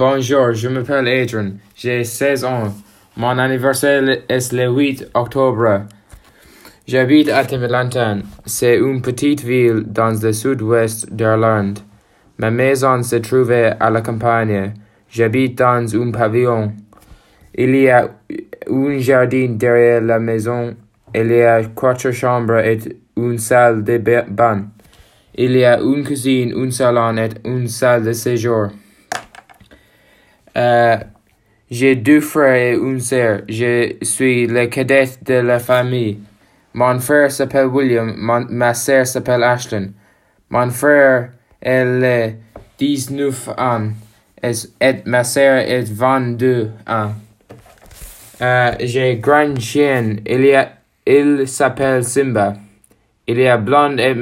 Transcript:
Bonjour, je m'appelle Adrian. J'ai 16 ans. Mon anniversaire est le 8 octobre. J'habite à Timilantan. C'est une petite ville dans le sud-ouest d'Irlande. Ma maison se trouvait à la campagne. J'habite dans un pavillon. Il y a un jardin derrière la maison. Il y a quatre chambres et une salle de bain. Il y a une cuisine, un salon et une salle de séjour. Euh, J'ai deux frères et une sœur. Je suis le cadet de la famille. Mon frère s'appelle William, mon- ma sœur s'appelle Ashlyn. Mon frère est le 19 ans et, ma sœur est 22 ans. Euh, J'ai grand chien. Il, il s'appelle Simba. Il est blond et